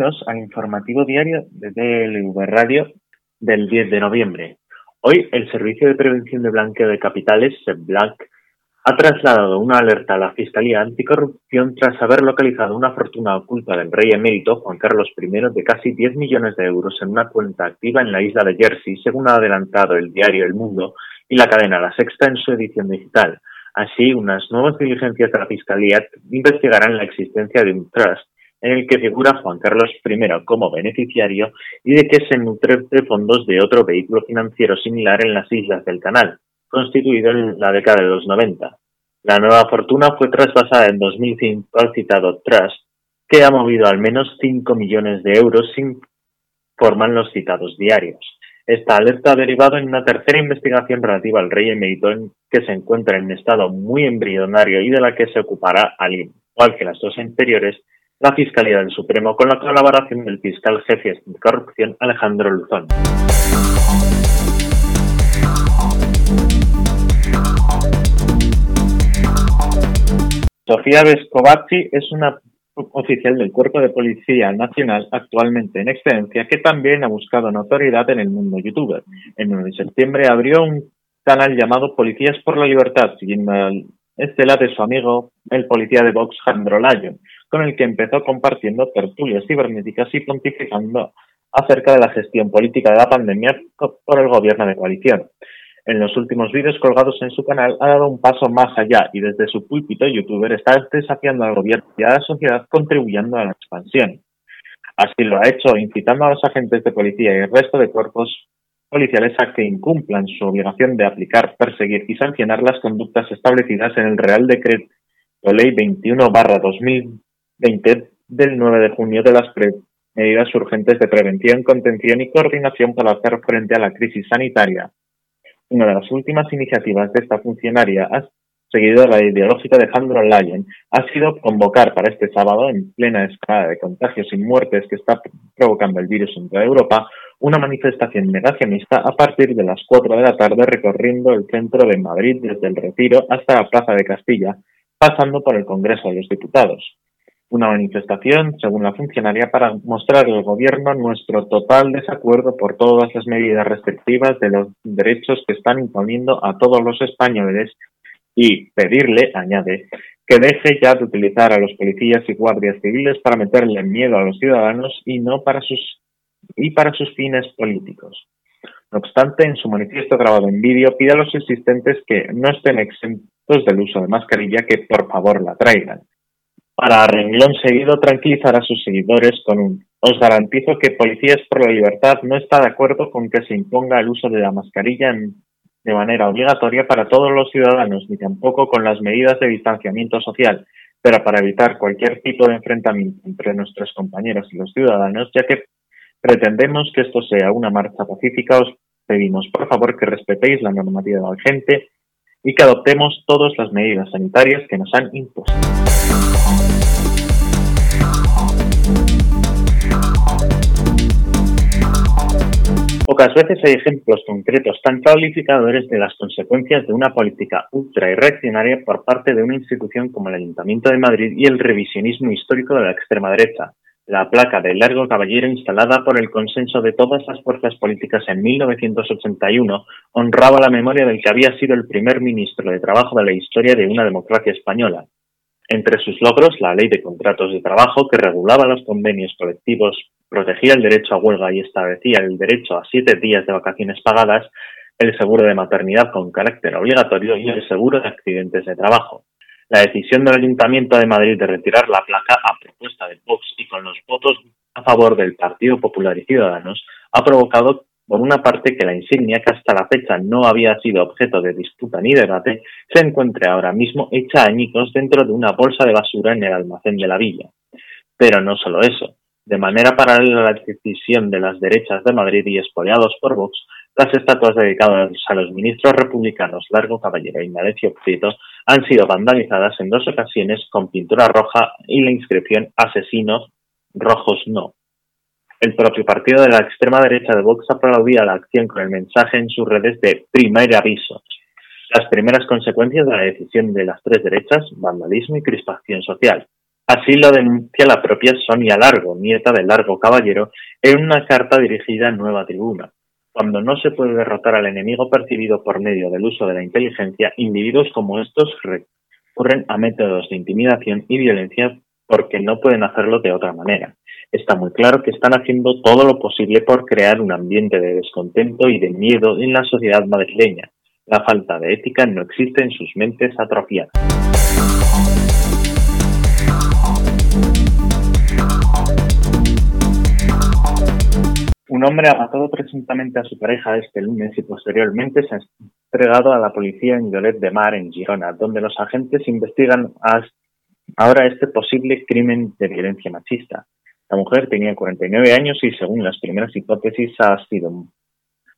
al informativo diario de DLV Radio del 10 de noviembre. Hoy el Servicio de Prevención de Blanqueo de Capitales, SEBLAC, ha trasladado una alerta a la Fiscalía Anticorrupción tras haber localizado una fortuna oculta del rey emérito Juan Carlos I de casi 10 millones de euros en una cuenta activa en la isla de Jersey, según ha adelantado el diario El Mundo y la cadena La Sexta en su edición digital. Así, unas nuevas diligencias de la Fiscalía investigarán la existencia de un trust en el que figura Juan Carlos I como beneficiario y de que se nutre de fondos de otro vehículo financiero similar en las islas del canal, constituido en la década de los 90. La nueva fortuna fue traspasada en 2005 al citado Trust, que ha movido al menos 5 millones de euros sin forman los citados diarios. Esta alerta ha derivado en una tercera investigación relativa al rey emérito que se encuentra en estado muy embrionario y de la que se ocupará, al igual que las dos anteriores, la Fiscalía del Supremo con la colaboración del fiscal jefe de corrupción Alejandro Luzón. Sofía Vescovacci es una oficial del Cuerpo de Policía Nacional actualmente en excedencia que también ha buscado notoriedad en el mundo youtuber. En 9 de septiembre abrió un canal llamado Policías por la Libertad, siguiendo el estela de su amigo, el policía de Vox, Jandro Lyon, con el que empezó compartiendo tertulias cibernéticas y pontificando acerca de la gestión política de la pandemia por el gobierno de coalición. En los últimos vídeos colgados en su canal ha dado un paso más allá y desde su púlpito youtuber está desafiando al gobierno y a la sociedad contribuyendo a la expansión. Así lo ha hecho incitando a los agentes de policía y el resto de cuerpos policiales a que incumplan su obligación de aplicar, perseguir y sancionar las conductas establecidas en el Real Decreto Ley 21-2000 20 del 9 de junio de las medidas urgentes de prevención, contención y coordinación para hacer frente a la crisis sanitaria. Una de las últimas iniciativas de esta funcionaria, seguido de la ideológica de Alejandro Lyon, ha sido convocar para este sábado, en plena escala de contagios y muertes que está provocando el virus en toda Europa, una manifestación negacionista a partir de las 4 de la tarde recorriendo el centro de Madrid desde el Retiro hasta la Plaza de Castilla, pasando por el Congreso de los Diputados una manifestación, según la funcionaria, para mostrar al Gobierno nuestro total desacuerdo por todas las medidas restrictivas de los derechos que están imponiendo a todos los españoles y pedirle, añade, que deje ya de utilizar a los policías y guardias civiles para meterle miedo a los ciudadanos y no para sus y para sus fines políticos. No obstante, en su manifiesto grabado en vídeo pide a los asistentes que no estén exentos del uso de mascarilla que por favor la traigan para renglón seguido tranquilizar a sus seguidores con un os garantizo que Policías por la Libertad no está de acuerdo con que se imponga el uso de la mascarilla de manera obligatoria para todos los ciudadanos, ni tampoco con las medidas de distanciamiento social, pero para evitar cualquier tipo de enfrentamiento entre nuestros compañeros y los ciudadanos, ya que pretendemos que esto sea una marcha pacífica, os pedimos por favor que respetéis la normativa vigente y que adoptemos todas las medidas sanitarias que nos han impuesto. Pocas veces hay ejemplos concretos tan calificadores de las consecuencias de una política ultra y reaccionaria por parte de una institución como el Ayuntamiento de Madrid y el revisionismo histórico de la extrema derecha. La placa del largo caballero instalada por el consenso de todas las fuerzas políticas en 1981 honraba la memoria del que había sido el primer ministro de Trabajo de la historia de una democracia española. Entre sus logros, la ley de contratos de trabajo que regulaba los convenios colectivos protegía el derecho a huelga y establecía el derecho a siete días de vacaciones pagadas, el seguro de maternidad con carácter obligatorio y el seguro de accidentes de trabajo. La decisión del Ayuntamiento de Madrid de retirar la placa a propuesta de Vox y con los votos a favor del Partido Popular y Ciudadanos ha provocado, por una parte, que la insignia, que hasta la fecha no había sido objeto de disputa ni debate, se encuentre ahora mismo hecha añicos dentro de una bolsa de basura en el almacén de la villa. Pero no solo eso. De manera paralela a la decisión de las derechas de Madrid y expoliados por Vox, las estatuas dedicadas a los ministros republicanos Largo Caballero y Nadecio Prieto han sido vandalizadas en dos ocasiones con pintura roja y la inscripción Asesinos rojos no. El propio partido de la extrema derecha de Vox aplaudía la acción con el mensaje en sus redes de primer aviso. Las primeras consecuencias de la decisión de las tres derechas, vandalismo y crispación social. Así lo denuncia la propia Sonia Largo, nieta de Largo Caballero, en una carta dirigida a Nueva Tribuna. Cuando no se puede derrotar al enemigo percibido por medio del uso de la inteligencia, individuos como estos recurren a métodos de intimidación y violencia porque no pueden hacerlo de otra manera. Está muy claro que están haciendo todo lo posible por crear un ambiente de descontento y de miedo en la sociedad madrileña. La falta de ética no existe en sus mentes atrofiadas. Un hombre ha matado presuntamente a su pareja este lunes y posteriormente se ha entregado a la policía en Lloret de Mar, en Girona, donde los agentes investigan ahora este posible crimen de violencia machista. La mujer tenía 49 años y, según las primeras hipótesis, ha sido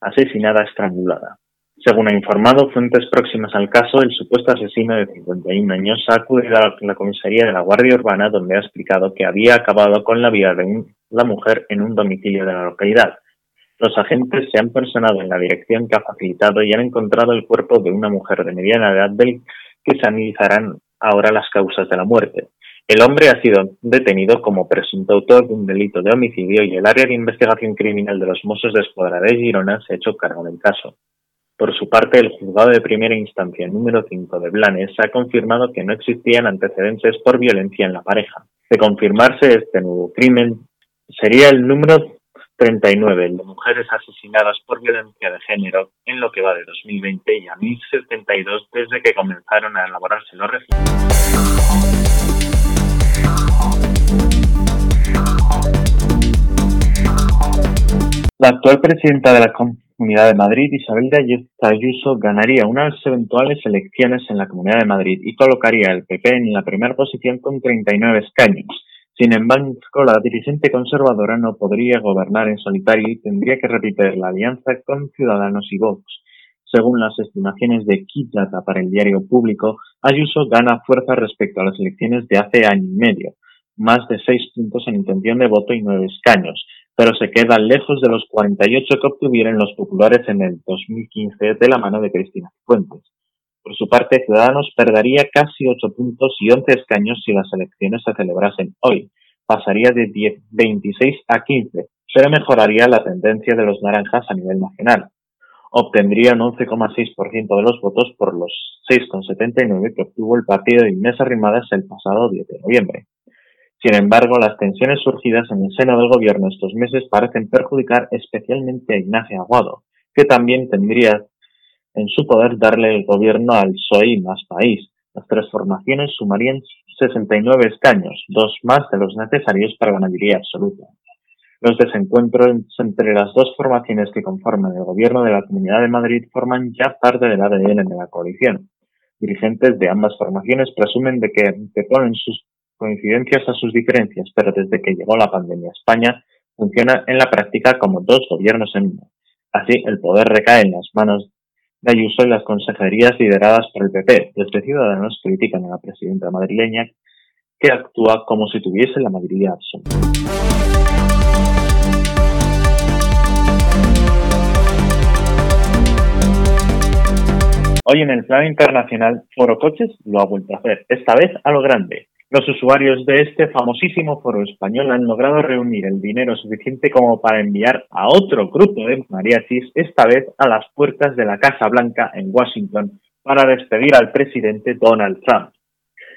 asesinada estrangulada. Según ha informado fuentes próximas al caso, el supuesto asesino de 51 años ha acudido a la comisaría de la Guardia Urbana donde ha explicado que había acabado con la vida de la mujer en un domicilio de la localidad. Los agentes se han personado en la dirección que ha facilitado y han encontrado el cuerpo de una mujer de mediana edad del que se analizarán ahora las causas de la muerte. El hombre ha sido detenido como presunto autor de un delito de homicidio y el área de investigación criminal de los Mossos de Escuadra de Girona se ha hecho cargo del caso. Por su parte, el juzgado de primera instancia número 5 de Blanes ha confirmado que no existían antecedentes por violencia en la pareja. De confirmarse este nuevo crimen, sería el número 39, el de mujeres asesinadas por violencia de género, en lo que va de 2020 y a 1072 desde que comenzaron a elaborarse los registros. La actual presidenta de la Comunidad de Madrid, Isabel de Ayuso, ganaría unas eventuales elecciones en la Comunidad de Madrid y colocaría al PP en la primera posición con 39 escaños. Sin embargo, la dirigente conservadora no podría gobernar en solitario y tendría que repetir la alianza con Ciudadanos y Vox. Según las estimaciones de Kidata para el diario público, Ayuso gana fuerza respecto a las elecciones de hace año y medio, más de seis puntos en intención de voto y nueve escaños, pero se queda lejos de los 48 que obtuvieron los populares en el 2015 de la mano de Cristina Fuentes. Por su parte, Ciudadanos perdería casi 8 puntos y 11 escaños si las elecciones se celebrasen hoy. Pasaría de 10, 26 a 15, pero mejoraría la tendencia de los naranjas a nivel nacional. Obtendría un 11,6% de los votos por los 6,79 que obtuvo el partido de Inés Arrimadas el pasado 10 de noviembre. Sin embargo, las tensiones surgidas en el seno del gobierno estos meses parecen perjudicar especialmente a Ignacio Aguado, que también tendría en su poder darle el gobierno al PSOE y Más País. Las tres formaciones sumarían 69 escaños, dos más de los necesarios para la mayoría absoluta. Los desencuentros entre las dos formaciones que conforman el gobierno de la Comunidad de Madrid forman ya parte del ADN de la coalición. Dirigentes de ambas formaciones presumen de que ponen sus coincidencias a sus diferencias, pero desde que llegó la pandemia a España, funciona en la práctica como dos gobiernos en uno. Así, el poder recae en las manos de Ayuso y las consejerías lideradas por el PP. Desde Ciudadanos critican a la presidenta madrileña que actúa como si tuviese la mayoría absoluta. Hoy en el plano internacional, Foro Coches lo ha vuelto a hacer, esta vez a lo grande. Los usuarios de este famosísimo foro español han logrado reunir el dinero suficiente como para enviar a otro grupo de mariachis, esta vez a las puertas de la Casa Blanca en Washington, para despedir al presidente Donald Trump.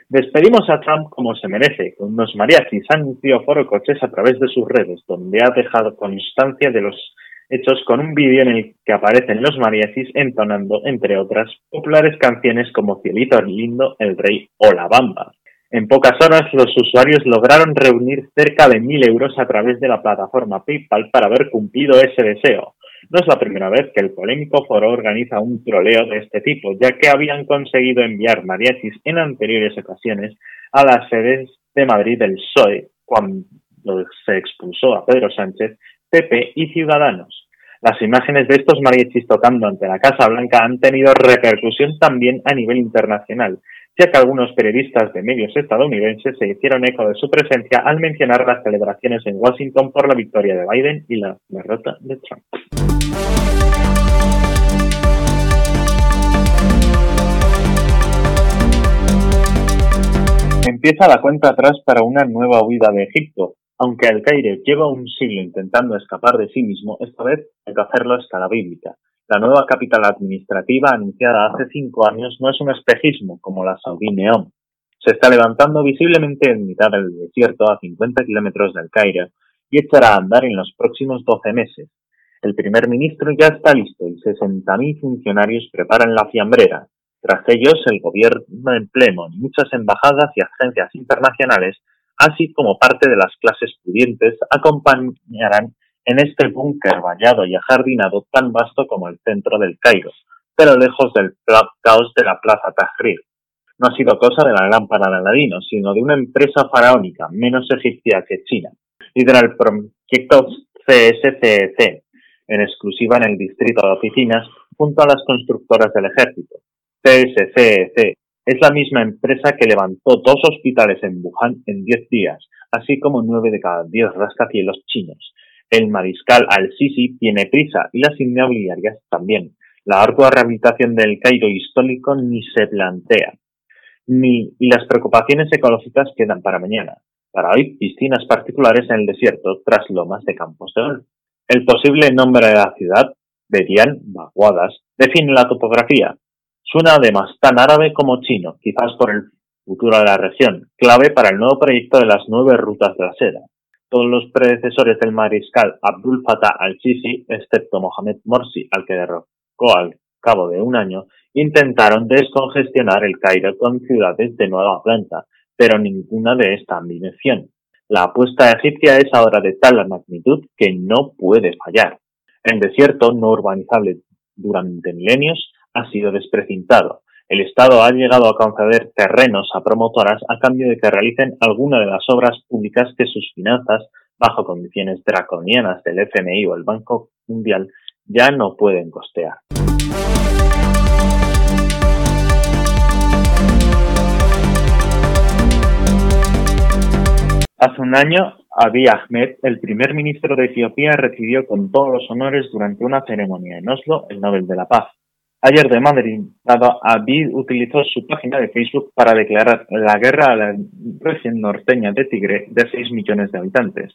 Despedimos a Trump como se merece, con unos mariachis, anunció Foro Coches a través de sus redes, donde ha dejado constancia de los hechos con un vídeo en el que aparecen los mariachis entonando, entre otras, populares canciones como Cielito Lindo, El Rey o La Bamba. En pocas horas, los usuarios lograron reunir cerca de mil euros a través de la plataforma PayPal para haber cumplido ese deseo. No es la primera vez que el polémico foro organiza un troleo de este tipo, ya que habían conseguido enviar mariachis en anteriores ocasiones a las sedes de Madrid del PSOE, cuando se expulsó a Pedro Sánchez, PP y Ciudadanos. Las imágenes de estos mariachis tocando ante la Casa Blanca han tenido repercusión también a nivel internacional, ya que algunos periodistas de medios estadounidenses se hicieron eco de su presencia al mencionar las celebraciones en Washington por la victoria de Biden y la derrota de Trump. Empieza la cuenta atrás para una nueva huida de Egipto. Aunque el Cairo lleva un siglo intentando escapar de sí mismo, esta vez hay que hacerlo a escala bíblica. La nueva capital administrativa anunciada hace cinco años no es un espejismo como la Saudi Neom. Se está levantando visiblemente en mitad del desierto a 50 kilómetros del Cairo y echará a andar en los próximos 12 meses. El primer ministro ya está listo y 60.000 funcionarios preparan la fiambrera. Tras ellos, el gobierno en pleno y muchas embajadas y agencias internacionales, así como parte de las clases pudientes, acompañarán en este búnker vallado y ajardinado tan vasto como el centro del Cairo, pero lejos del caos de la Plaza Tahrir. No ha sido cosa de la lámpara de Aladino, sino de una empresa faraónica menos egipcia que China. Lidera el proyecto CSCEC, en exclusiva en el distrito de oficinas, junto a las constructoras del ejército. CSCEC es la misma empresa que levantó dos hospitales en Wuhan en 10 días, así como nueve de cada diez rascacielos chinos, el mariscal al-Sisi tiene prisa y las inmobiliarias también. La ardua rehabilitación del Cairo histórico ni se plantea. Ni, las preocupaciones ecológicas quedan para mañana. Para hoy, piscinas particulares en el desierto tras lomas de campos de golf. El posible nombre de la ciudad, Berian Baguadas, define la topografía. Suena además tan árabe como chino, quizás por el futuro de la región, clave para el nuevo proyecto de las nueve rutas de la seda. Todos los predecesores del mariscal Abdul Fattah al-Sisi, excepto Mohamed Morsi, al que derrocó al cabo de un año, intentaron descongestionar el Cairo con ciudades de nueva planta, pero ninguna de esta ambición. La apuesta egipcia es ahora de tal magnitud que no puede fallar. El desierto no urbanizable durante milenios ha sido desprecintado, el Estado ha llegado a conceder terrenos a promotoras a cambio de que realicen alguna de las obras públicas que sus finanzas, bajo condiciones draconianas del FMI o el Banco Mundial, ya no pueden costear. Hace un año, Abiy Ahmed, el primer ministro de Etiopía, recibió con todos los honores durante una ceremonia en Oslo el Nobel de la Paz. Ayer de Madrid, Abiy utilizó su página de Facebook para declarar la guerra a la región norteña de Tigre de 6 millones de habitantes.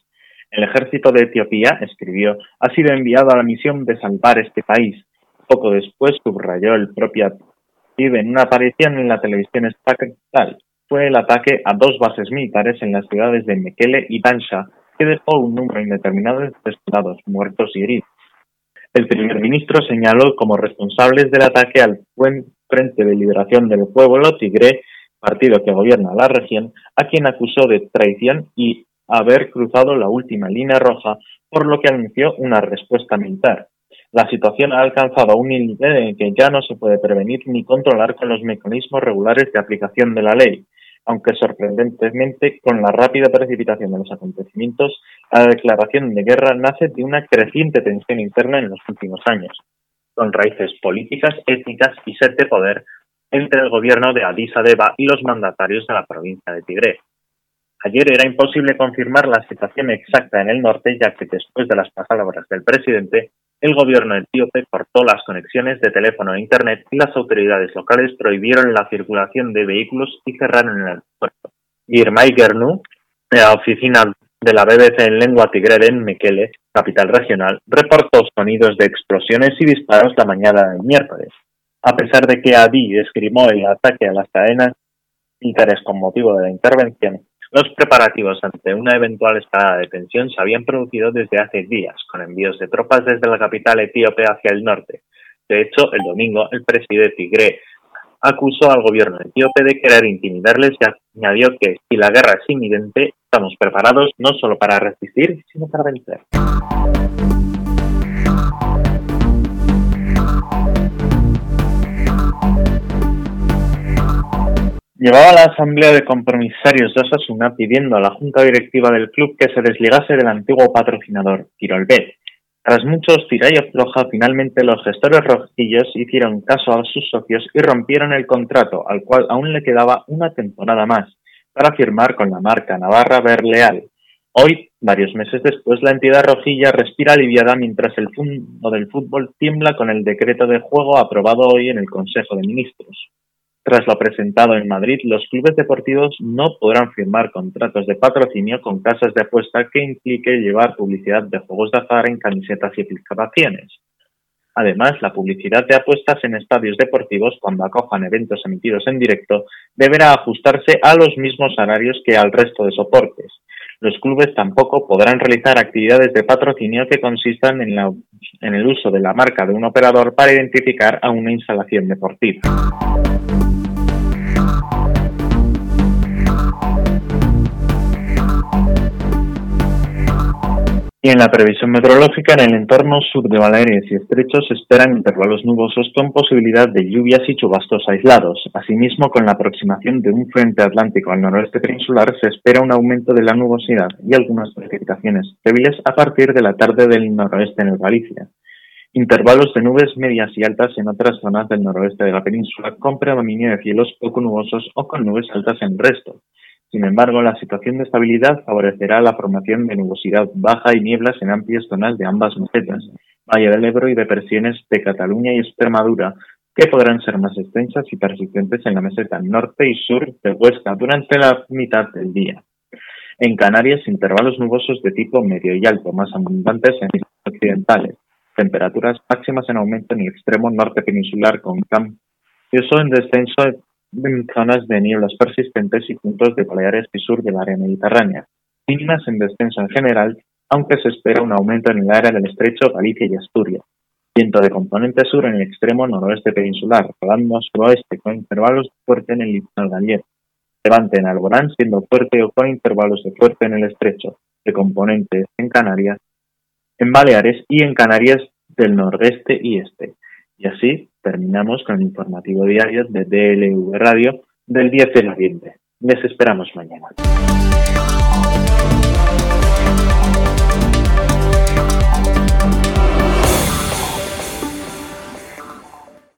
El ejército de Etiopía, escribió, ha sido enviado a la misión de salvar este país. Poco después subrayó el propio Abiy en una aparición en la televisión estatal. Fue el ataque a dos bases militares en las ciudades de Mekele y Bansha, que dejó un número indeterminado de soldados muertos y heridos. El primer ministro señaló como responsables del ataque al Frente de Liberación del Pueblo Tigre, partido que gobierna la región, a quien acusó de traición y haber cruzado la última línea roja, por lo que anunció una respuesta militar. La situación ha alcanzado un nivel en que ya no se puede prevenir ni controlar con los mecanismos regulares de aplicación de la ley aunque sorprendentemente, con la rápida precipitación de los acontecimientos, la declaración de guerra nace de una creciente tensión interna en los últimos años, con raíces políticas, étnicas y sed de poder entre el gobierno de Addis Abeba y los mandatarios de la provincia de Tigre. Ayer era imposible confirmar la situación exacta en el norte, ya que después de las palabras del presidente, el gobierno etíope cortó las conexiones de teléfono e Internet y las autoridades locales prohibieron la circulación de vehículos y cerraron el aeropuerto. Girmay Gernu, la oficina de la BBC en lengua tigrera en Mekele, capital regional, reportó sonidos de explosiones y disparos la mañana del miércoles. A pesar de que Adi esgrimó el ataque a las cadenas militares con motivo de la intervención, los preparativos ante una eventual escalada de tensión se habían producido desde hace días, con envíos de tropas desde la capital etíope hacia el norte. De hecho, el domingo, el presidente Tigre acusó al gobierno etíope de querer intimidarles y añadió que si la guerra es inminente, estamos preparados no solo para resistir, sino para vencer. Llevaba la asamblea de compromisarios de Osasuna pidiendo a la junta directiva del club que se desligase del antiguo patrocinador, Tirolbet. Tras muchos tira y finalmente los gestores rojillos hicieron caso a sus socios y rompieron el contrato, al cual aún le quedaba una temporada más, para firmar con la marca Navarra Berleal. Hoy, varios meses después, la entidad rojilla respira aliviada mientras el fondo del fútbol tiembla con el decreto de juego aprobado hoy en el Consejo de Ministros. Tras lo presentado en Madrid, los clubes deportivos no podrán firmar contratos de patrocinio con casas de apuesta que implique llevar publicidad de juegos de azar en camisetas y aplicaciones. Además, la publicidad de apuestas en estadios deportivos, cuando acojan eventos emitidos en directo, deberá ajustarse a los mismos salarios que al resto de soportes. Los clubes tampoco podrán realizar actividades de patrocinio que consistan en, en el uso de la marca de un operador para identificar a una instalación deportiva. Y en la previsión meteorológica, en el entorno sur de Baleares y Estrechos se esperan intervalos nubosos con posibilidad de lluvias y chubastos aislados. Asimismo, con la aproximación de un frente atlántico al noroeste peninsular, se espera un aumento de la nubosidad y algunas precipitaciones débiles a partir de la tarde del noroeste en el Galicia. Intervalos de nubes medias y altas en otras zonas del noroeste de la península, con predominio de cielos poco nubosos o con nubes altas en el resto. Sin embargo, la situación de estabilidad favorecerá la formación de nubosidad baja y nieblas en amplias zonas de ambas mesetas, Valle del Ebro y depresiones de Cataluña y Extremadura, que podrán ser más extensas y persistentes en la meseta norte y sur de Huesca durante la mitad del día. En Canarias, intervalos nubosos de tipo medio y alto, más abundantes en islas occidentales. Temperaturas máximas en aumento en el extremo norte peninsular con campo en descenso en zonas de nieblas persistentes y puntos de Baleares y sur del área mediterránea, mínimas en descenso en general, aunque se espera un aumento en el área del estrecho Galicia y Asturias. Viento de componente sur en el extremo noroeste peninsular, rodando suroeste con intervalos de fuerte en el litoral gallego. Levante en Alborán siendo fuerte o con intervalos de fuerte en el estrecho, de componente en Canarias, en Baleares y en Canarias del nordeste y este. Y así terminamos con el informativo diario de DLV Radio del 10 de noviembre. Les esperamos mañana.